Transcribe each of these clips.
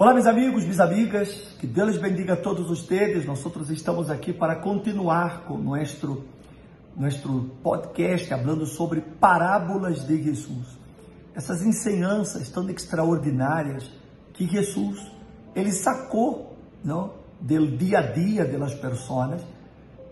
Olá, meus amigos, minhas amigas, que Deus bendiga a todos ustedes. Nós estamos aqui para continuar com nosso, nosso podcast, falando sobre parábolas de Jesus. Essas ensinanças tão extraordinárias que Jesus ele sacou não, do dia a dia das pessoas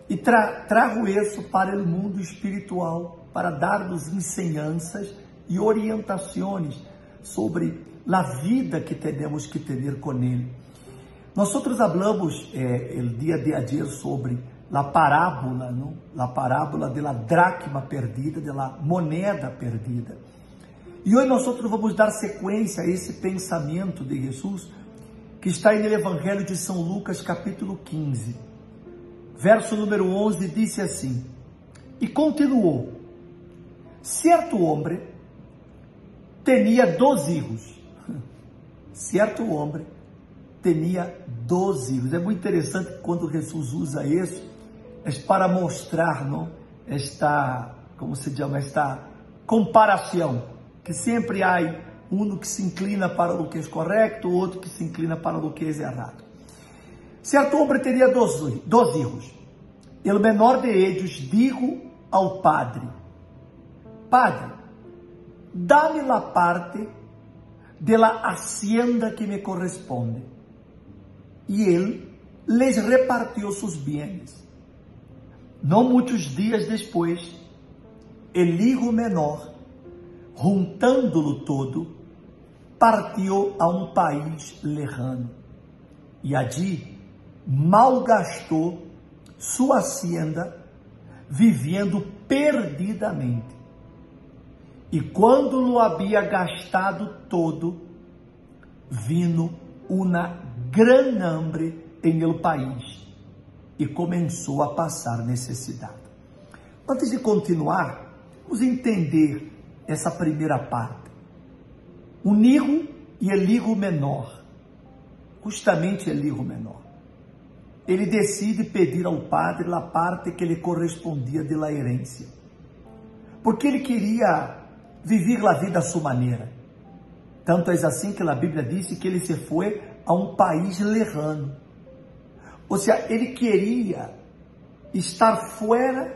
e tra trago isso para o mundo espiritual, para dar-nos ensinanças e orientações sobre la vida que temos que ter com Ele. Nós outros hablamos eh, el dia de ayer sobre a parábola, a parábola da dracma perdida, da moneda perdida. E hoje nós outros vamos dar sequência a esse pensamento de Jesus que está no Evangelho de São Lucas, capítulo 15. Verso número 11 disse assim: E continuou: Certo homem tinha dois filhos certo homem tinha 12 filhos. É muito interessante quando Jesus usa isso, é para mostrar não, esta, como se chama, esta comparação, que sempre há um que se inclina para o que é correto, outro que se inclina para o que é errado. Certo homem teria dois, dois filhos. O menor de eles digo ao padre: Padre, dá-me a parte de la hacienda que me corresponde. Y él les repartió sus bienes. No muchos días después, el hijo menor, juntándolo todo, partiu a um país lejano e allí malgastou sua hacienda vivendo perdidamente. E quando lo havia gastado todo, vino uma grande hambre em el país e começou a passar necessidade. Antes de continuar, vamos entender essa primeira parte. O Nigo e Eligo menor, justamente Eligo menor. Ele decide pedir ao padre a parte que lhe correspondia de la herência. Porque ele queria viver a vida à sua maneira. Tanto é assim que a Bíblia disse que ele se foi a um país lejano. Ou seja, ele queria estar fora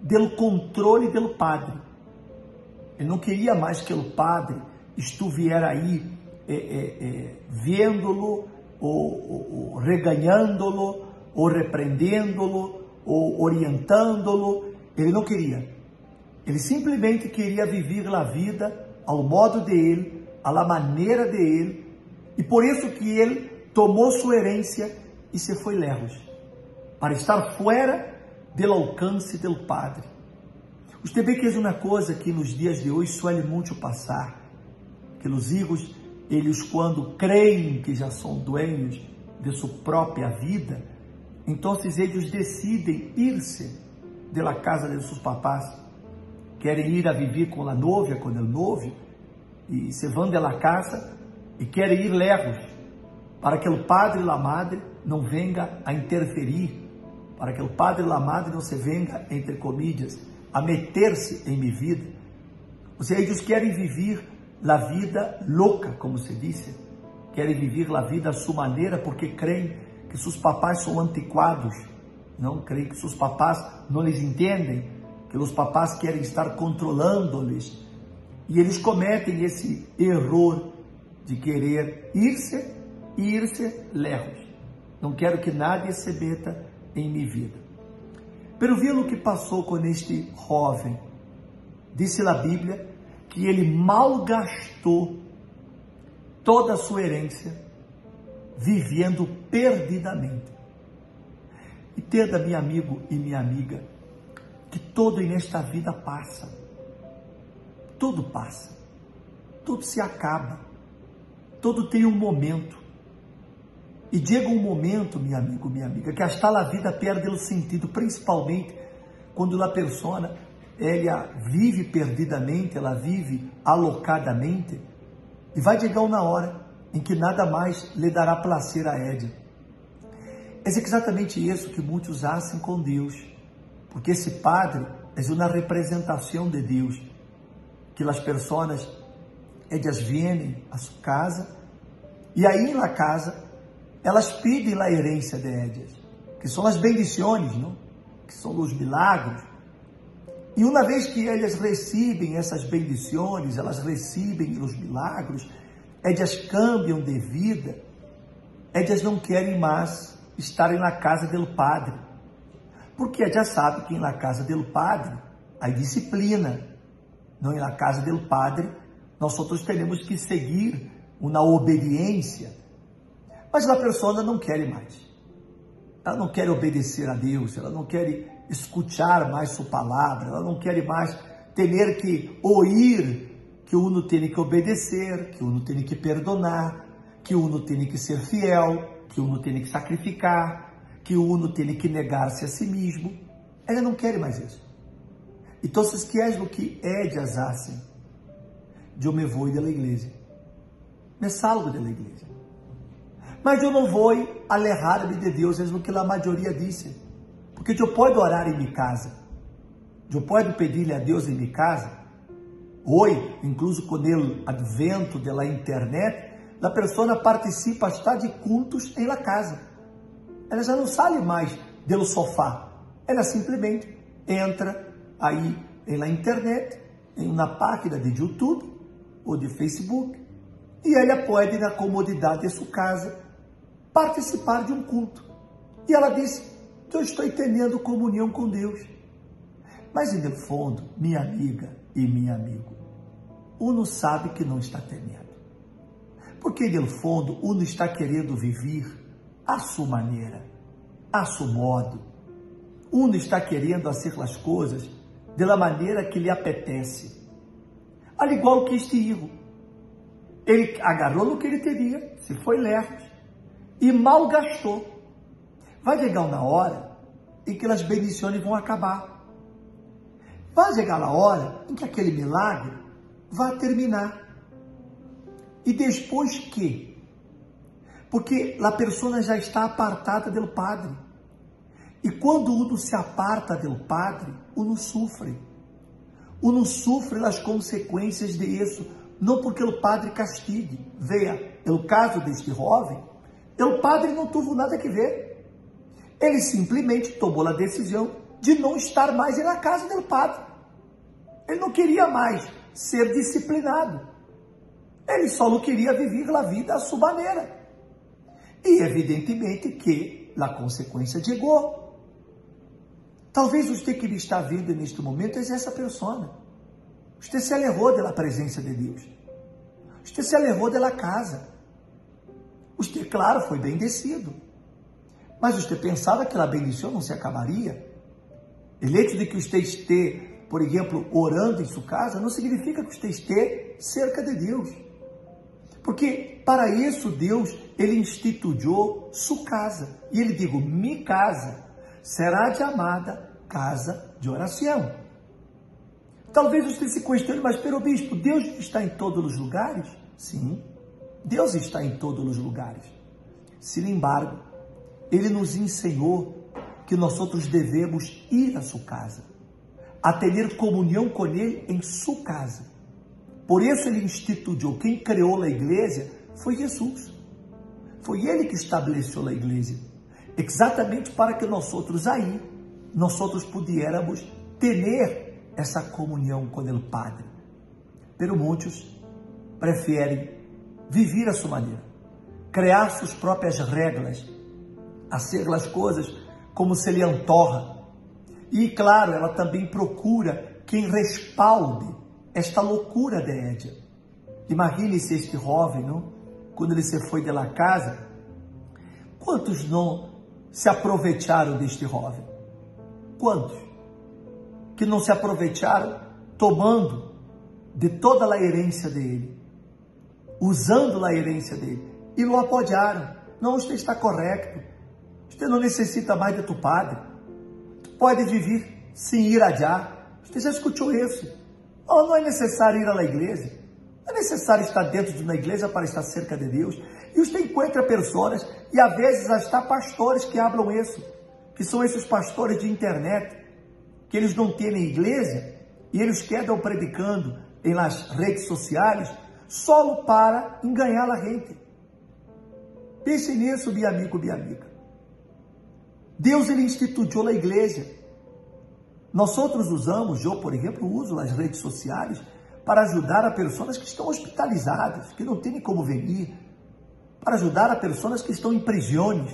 do controle do padre. Ele não queria mais que o padre estivesse aí é, é, é, vendo-lo, ou, ou, ou reganhando-lo, ou repreendendo-lo, ou orientando-lo. Ele não queria. Ele simplesmente queria viver a vida ao modo dele, à maneira dele, e por isso que ele tomou sua herência e se foi lejos, para estar fora do alcance do Padre. Você vê que é uma coisa que nos dias de hoje suele muito passar, que os filhos, eles quando creem que já são dueños de sua própria vida, então eles decidem ir-se da casa de seus papás querem ir a viver com a novia, com o noivo, e se vão de la casa e querem ir lejos, para que o padre e a madre não venga a interferir, para que o padre e a madre não se venga, entre comillas, a meter-se em minha vida. Ou seja, eles querem viver a vida louca, como se disse, querem viver a vida à sua maneira, porque creem que seus papais são antiquados, não creem que seus papás não lhes entendem, que os papás querem estar controlando-lhes e eles cometem esse erro de querer ir-se ir-se lejos. Não quero que nada se meta em minha vida. Pero vi o que passou com este jovem. Disse a Bíblia que ele malgastou toda a sua herência vivendo perdidamente. E tenda, meu amigo e minha amiga, todo nesta vida passa. Tudo passa. Tudo se acaba. Tudo tem um momento. E chega um momento, meu amigo, minha amiga, que hasta a vida perde o sentido, principalmente quando a pessoa ela vive perdidamente, ela vive alocadamente, e vai chegar uma hora em que nada mais lhe dará prazer a Ed. É exatamente isso que muitos fazem com Deus porque esse padre é uma representação de Deus, que as pessoas, elas vêm a sua casa E aí na casa, elas pedem a herência de Édias, que são as bendições, não? que são os milagros. E uma vez que elas recebem essas bendições, elas recebem os milagros, elas cambiam de vida, elas não querem mais estarem na casa do padre. Porque já sabe que na casa do padre há disciplina. Não na casa do padre, nós outros temos que seguir uma obediência. Mas a pessoa não quer mais. Ela não quer obedecer a Deus, ela não quer escutar mais sua palavra, ela não quer mais ter que ouvir que uno tem que obedecer, que uno tem que perdonar, que uno tem que ser fiel, que uno tem que sacrificar, que uno tem que negar-se a si mesmo. Ela não quer mais isso. Então, que é o que ellas hacen? Eu me vou da igreja. Me salgo da igreja. Mas eu não vou alejar-me de Deus, é o que a maioria disse. Porque eu posso orar em minha casa. Eu posso pedir a Deus em minha casa. Hoje, incluso com o advento da internet, a pessoa participa está de cultos em la casa. Ela já não sai mais do sofá. Ela simplesmente entra aí na internet, em uma página de YouTube ou de Facebook, e ela pode, na comodidade de sua casa, participar de um culto. E ela diz: Eu estou tendo comunhão com Deus. Mas, em fundo, minha amiga e meu amigo, uno sabe que não está temendo. Porque, no fundo, uno está querendo viver a sua maneira, a seu modo. Uno está querendo fazer as coisas da maneira que lhe apetece. Al igual que este hijo. Ele agarrou no que ele teria, se foi leve, e mal gastou. Vai chegar uma hora em que as bendições vão acabar. Vai chegar a hora em que aquele milagre vai terminar. E depois que? Porque a pessoa já está apartada do Padre. E quando uno se aparta do Padre, uno sofre. Uno sofre as consequências de isso, não porque o Padre castigue. Veja, o caso deste jovem, o Padre não teve nada que ver. Ele simplesmente tomou a decisão de não estar mais na casa do Padre. Ele não queria mais ser disciplinado. Ele só não queria viver a vida à sua maneira. E evidentemente que a consequência chegou. Talvez você que está vendo neste momento é essa pessoa. Você se alejou da presença de Deus. Você se alejou da casa. Você, claro, foi bendecido. Mas você pensava que a bendição não se acabaria? O hecho de que você esteja, por exemplo, orando em sua casa, não significa que você esteja cerca de Deus. Porque para isso Deus, Ele instituiu sua casa. E Ele digo, minha casa será chamada casa de oração. Talvez você se questione, mas pelo bispo, Deus está em todos os lugares? Sim, Deus está em todos os lugares. Sin embargo, Ele nos ensinou que nós outros devemos ir à sua casa, a ter comunhão com Ele em sua casa. Por isso Ele instituiu, quem criou a igreja foi Jesus. Foi Ele que estabeleceu a igreja exatamente para que nós outros aí, nós outros pudiéramos ter essa comunhão com o Padre. Pero muitos preferem viver a sua maneira, criar suas próprias regras, fazer as coisas como se lhe antorra. E, claro, ela também procura quem respalde esta loucura de Édia. Imagine-se este jovem, não? quando ele se foi de la casa, quantos não se aproveitaram deste jovem? Quantos? Que não se aproveitaram tomando de toda a herência dele, usando a herência dele, e o apoiaram. Não, você está correto. Você não necessita mais de tu padre. Tu pode viver sem ir adiar. Você já escutou isso? Não, não é necessário ir à igreja. Não é necessário estar dentro de uma igreja para estar cerca de Deus. E você encontra pessoas, e às vezes hasta pastores que hablam isso, que são esses pastores de internet, que eles não têm igreja, e eles quedam predicando em las redes sociais, só para enganar a gente. Pense nisso, meu amigo, minha amiga. Deus ele instituiu a igreja. Nós outros usamos, eu, por exemplo, uso as redes sociais para ajudar a pessoas que estão hospitalizadas, que não têm como venir, para ajudar a pessoas que estão em prisões,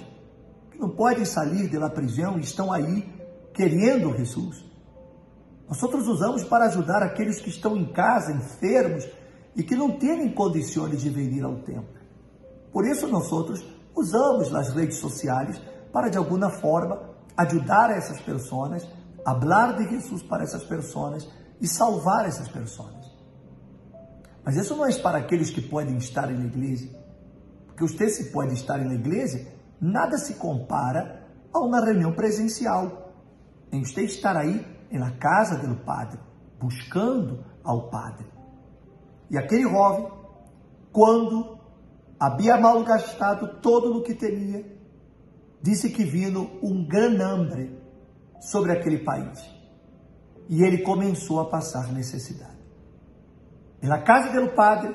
que não podem sair da prisão e estão aí querendo Jesus. Nós outros usamos para ajudar aqueles que estão em casa, enfermos e que não têm condições de vir ao templo. Por isso nós outros usamos as redes sociais para de alguma forma ajudar essas pessoas, falar de Jesus para essas pessoas e salvar essas pessoas. Mas isso não é para aqueles que podem estar na igreja. Porque você se pode estar na igreja, nada se compara a uma reunião presencial. Em você estar aí na casa do Padre, buscando ao Padre. E aquele jovem, quando havia malgastado todo o que tinha, disse que vindo um grande hambre sobre aquele país. E ele começou a passar necessidade. E na casa do padre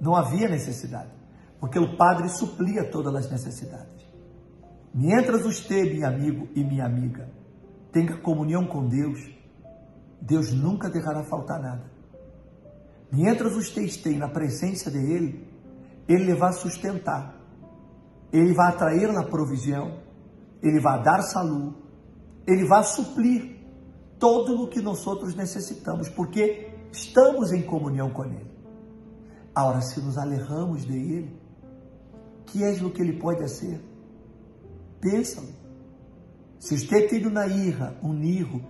não havia necessidade, porque o padre suplia todas as necessidades. Mientras você, meu amigo e minha amiga, tenha comunhão com Deus, Deus nunca deixará faltar nada. Mientras você esteja na presença de Ele, Ele vai sustentar, Ele vai atrair na provisão, Ele vai dar saúde, Ele vai suplir todo o que nós outros necessitamos, porque estamos em comunhão com Ele. Agora, se nos alejamos de Ele, que é o que Ele pode ser? Pensa. Se você tem uma irra, um nirro,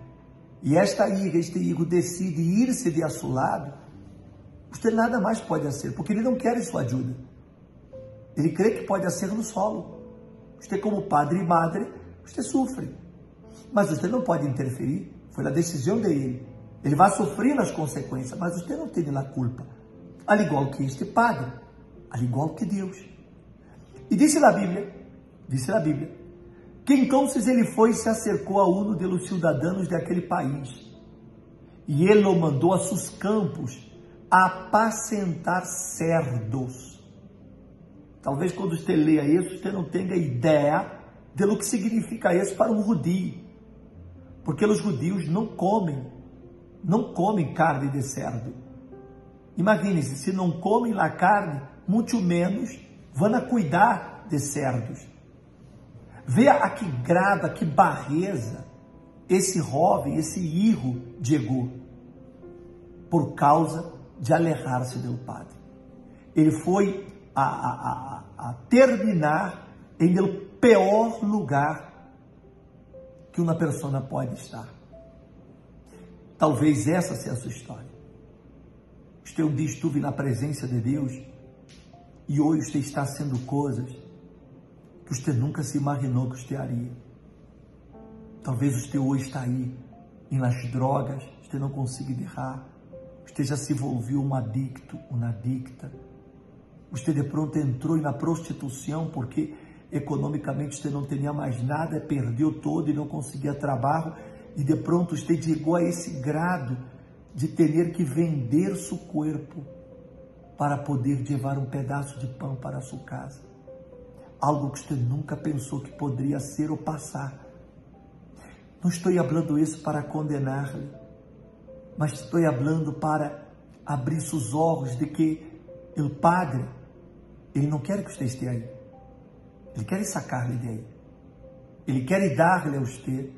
e esta irra, este irro decide ir-se de assolado, você nada mais pode ser, porque ele não quer sua ajuda. Ele crê que pode ser no solo. Você, como padre e madre, você sofre. Mas você não pode interferir. Foi a decisão dele. Ele vai sofrer as consequências, mas você não tem a culpa. Al igual que este padre, al igual que Deus. E disse na Bíblia, disse na Bíblia, que então ele foi e se acercou a um dos cidadãos daquele país. E ele o mandou a seus campos apacentar cerdos. Talvez quando você leia isso, você não tenha ideia do que significa isso para um judio. Porque os judios não comem não comem carne de cerdo. Imagine-se, se não comem lá carne, muito menos vão a cuidar de cerdos. Veja a que grada, que barreza esse jovem, esse irro chegou por causa de alejar-se do Padre. Ele foi a, a, a, a terminar em pior lugar que uma pessoa pode estar. Talvez essa seja a sua história. Você um dia esteve na presença de Deus e hoje você está sendo coisas que você nunca se imaginou que você haria. Talvez você hoje está aí em nas drogas, você não consiga errar, você já se envolveu um adicto, uma adicta. Você de pronto entrou na prostituição porque economicamente você não tinha mais nada, perdeu todo e não conseguia trabalho e de pronto você chegou a esse grado de ter que vender seu corpo para poder levar um pedaço de pão para sua casa. Algo que você nunca pensou que poderia ser ou passar. Não estou falando isso para condenar-lhe, mas estou falando para abrir seus olhos de que o Padre, ele não quer que você esteja aí. Ele quer sacar-lhe de aí. Ele quer dar-lhe a você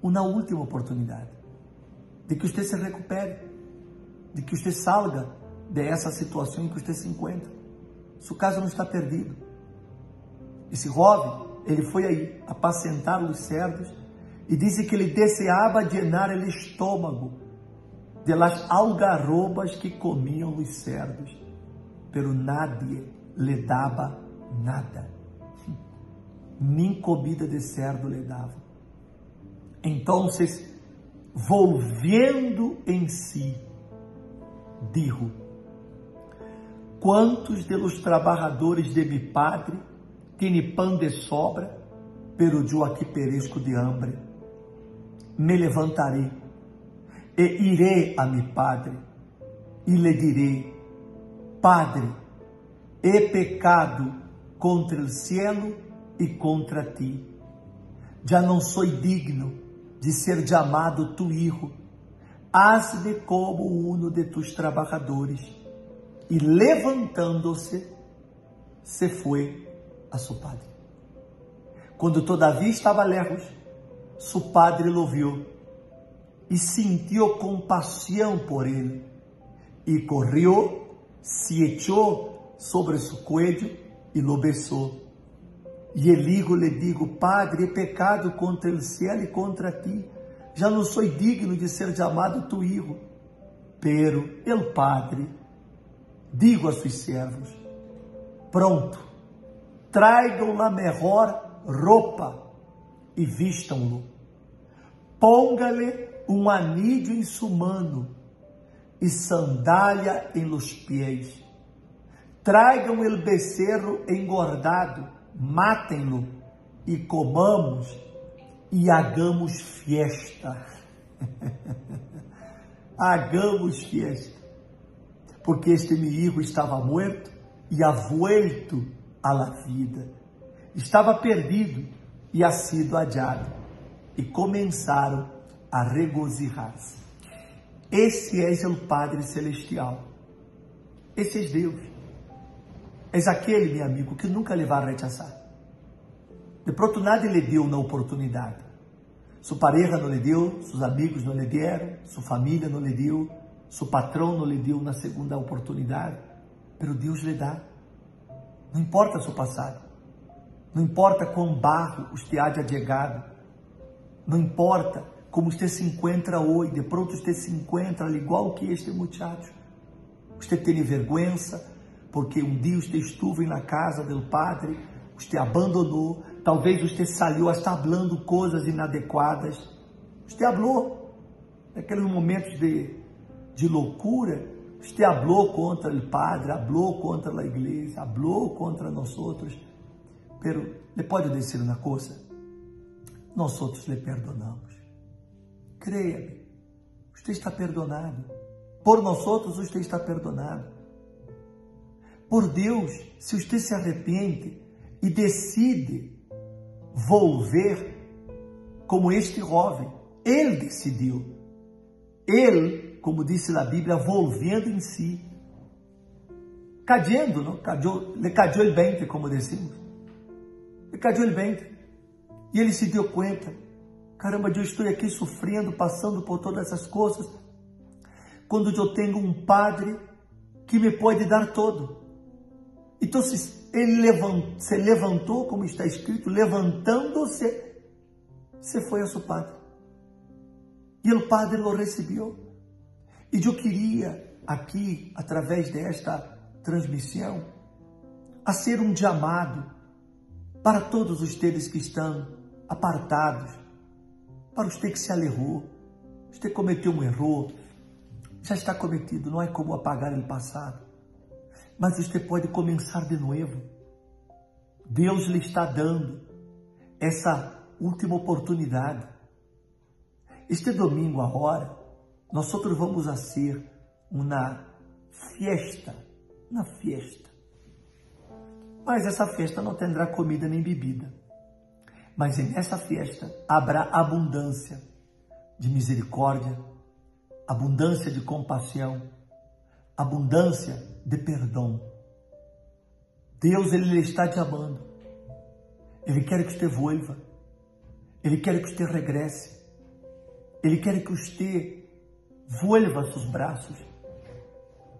uma última oportunidade de que você se recupere, de que você salga dessa situação em que você se encontra. Seu caso não está perdido. Esse jovem, ele foi aí apacentar os cerdos e disse que ele desejava llenar o estômago de las algarrobas que comiam os cerdos, pero nadie lhe dava nada. Nem comida de cerdo lhe dava. Então, volviendo em si, dijo: Quantos de los trabalhadores de mi padre têm pão de sobra, pero eu aqui pereço de hambre? Me levantarei e irei a mi padre e lhe direi: Padre, he pecado contra o cielo e contra ti. Já não sou digno de ser chamado tu hijo. Haz-me como uno de tus trabalhadores. E levantando-se, se foi a seu padre. Quando todavia estava lejos, seu padre o viu e sentiu compaixão por ele, e correu, se echou sobre seu cuello e lo besou. E Eligo lhe digo, Padre, é pecado contra o céu e contra ti. Já não sou digno de ser chamado tu hijo. Pero el Padre, digo a seus servos, pronto, tragam a melhor roupa e vistam-lo. Ponga-lhe um anillo em sua mano e sandália em los pés. Tragam el becerro engordado, matem-no e comamos e hagamos fiesta. hagamos fiesta. Porque este meu filho estava morto e ha à la vida. Estava perdido e ha sido hallado. E começaram a regozijar-se. Esse é o Padre Celestial. Esse é Deus. És aquele, meu amigo, que nunca lhe vai rechazar. De pronto, nada lhe deu na oportunidade. Sua pareja não lhe deu, seus amigos não lhe deram, sua família não lhe deu, seu patrão não lhe deu na segunda oportunidade. Pero Deus lhe dá. Não importa seu passado. Não importa quão barro você haya chegado. Não importa como você se encontra hoje. De pronto você se encontra igual que este muchacho. Você tem vergonha porque um dia você estuve na casa do padre, você abandonou, talvez você saiu hasta falando coisas inadequadas. Você falou naqueles momentos de, de loucura, você falou contra o padre, falou contra a igreja, falou contra nós outros. Pero le pode dizer uma coisa? Nós outros lhe perdonamos. Creia-me, você está perdonado. Por nós outros, você está perdonado. Por Deus, se você se arrepende e decide volver como este jovem, ele decidiu. Ele, como disse na Bíblia, volvendo em si. Cadiendo, não? Cadiou, le cadiou el como decimos. Le cadiou el. E ele se deu conta. Caramba, eu estou aqui sofrendo, passando por todas essas coisas. Quando eu tenho um padre que me pode dar todo. Então, ele se levantou, como está escrito, levantando-se, se foi a seu padre. E o padre o recebeu. E eu queria aqui, através desta transmissão, a ser um chamado para todos os teus que estão apartados, para os que se alerrou, você cometeu um erro, já está cometido, não é como apagar o passado mas você pode começar de novo. Deus lhe está dando essa última oportunidade. Este domingo agora, nós outros vamos a ser uma festa, uma festa. Mas essa festa não terá comida nem bebida. Mas nessa festa haverá abundância de misericórdia, abundância de compaixão, abundância de perdão. Deus, Ele está te amando. Ele quer que você voiva. Ele quer que você regresse. Ele quer que você voiva seus braços.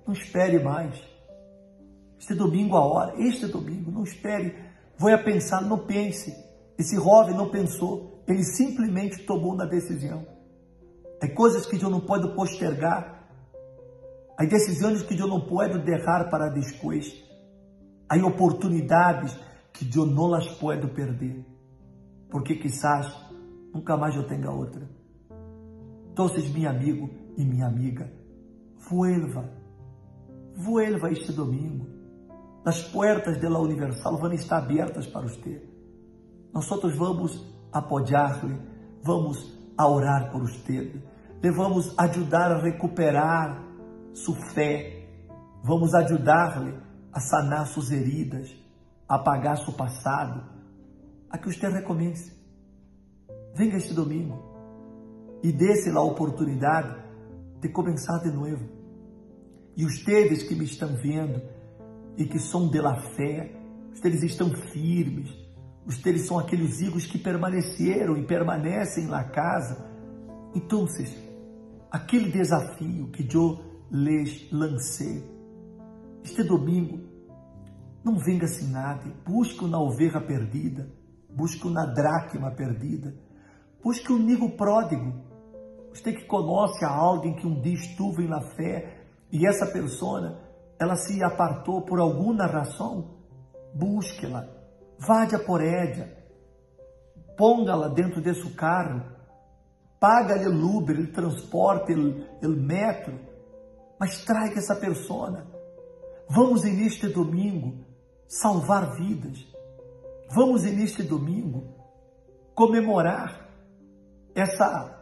Não espere mais. Este domingo a hora, este domingo, não espere. Vou a pensar, não pense. Esse jovem não pensou, ele simplesmente tomou uma decisão. É coisas que eu não posso postergar Há decisões que eu não posso deixar para depois. Há oportunidades que eu não las posso perder. Porque quizás nunca mais eu tenha outra. Então, meu amigo e minha amiga, vuelva. Vuelva este domingo. As portas da Universal vão estar abertas para você. Nós vamos apoiar-lhe, vamos orar por você, le vamos ajudar a recuperar fé. Vamos ajudar-lhe a sanar suas heridas. apagasse o passado, a que você recomece. Venga este domingo e dê-se a oportunidade de começar de novo. E os teves que me estão vendo e que são de la fé, os teves estão firmes, os teves são aqueles higos que permaneceram e permanecem na casa. Então, aquele desafio que eu lhes lancei, este domingo, não venga sem nada, busque na ovelha perdida, busque na dracma perdida, busque o amigo pródigo. Você que conhece a alguém que um dia esteve na fé e essa pessoa, ela se apartou por alguma razão, busque-la, vá por ella, ponga-la dentro desse carro, paga-lhe o Uber, o transporte, o metro, mas traga essa pessoa. Vamos neste domingo salvar vidas. Vamos neste domingo comemorar essa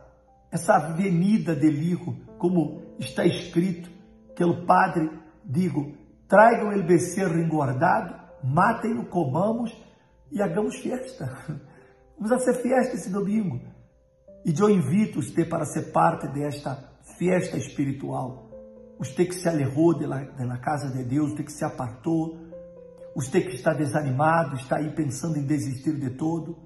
essa avenida de Ligo, como está escrito, que o Padre digo, tragam o becerro engordado, matem-o, comamos e hagamos festa. Vamos a ser festa esse domingo. E eu invito você para ser parte desta festa espiritual. Você que se alejou da casa de Deus, você que se apartou, você que está desanimado, está aí pensando em desistir de todo,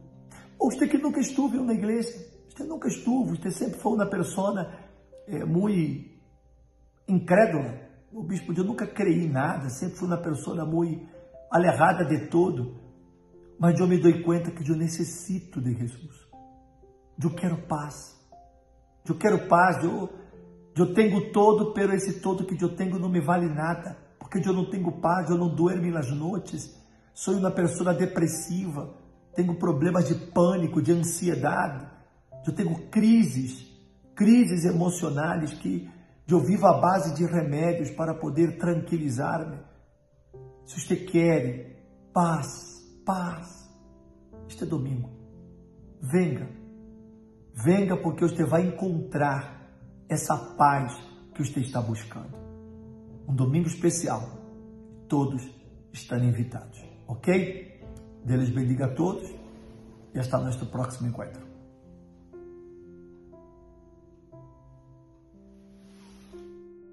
ou você que nunca esteve na igreja, você nunca esteve, você sempre foi uma pessoa é, muito incrédula. O bispo, eu nunca creí em nada, sempre fui uma pessoa muito alejada de todo. Mas eu me dou conta que eu necessito de Jesus. Eu quero paz. Eu quero paz. Eu, eu tenho todo, pero esse todo que eu tenho não me vale nada. Porque eu não tenho paz, eu não durmo nas noites. Sou uma pessoa depressiva. Tenho problemas de pânico, de ansiedade eu tenho crises, crises emocionais que eu vivo à base de remédios para poder tranquilizar-me. Se você quer paz, paz, este é domingo. Venga, venga porque você vai encontrar essa paz que você está buscando. Um domingo especial. Todos estão invitados, ok? Deus bendiga a todos e hasta nosso próximo encontro.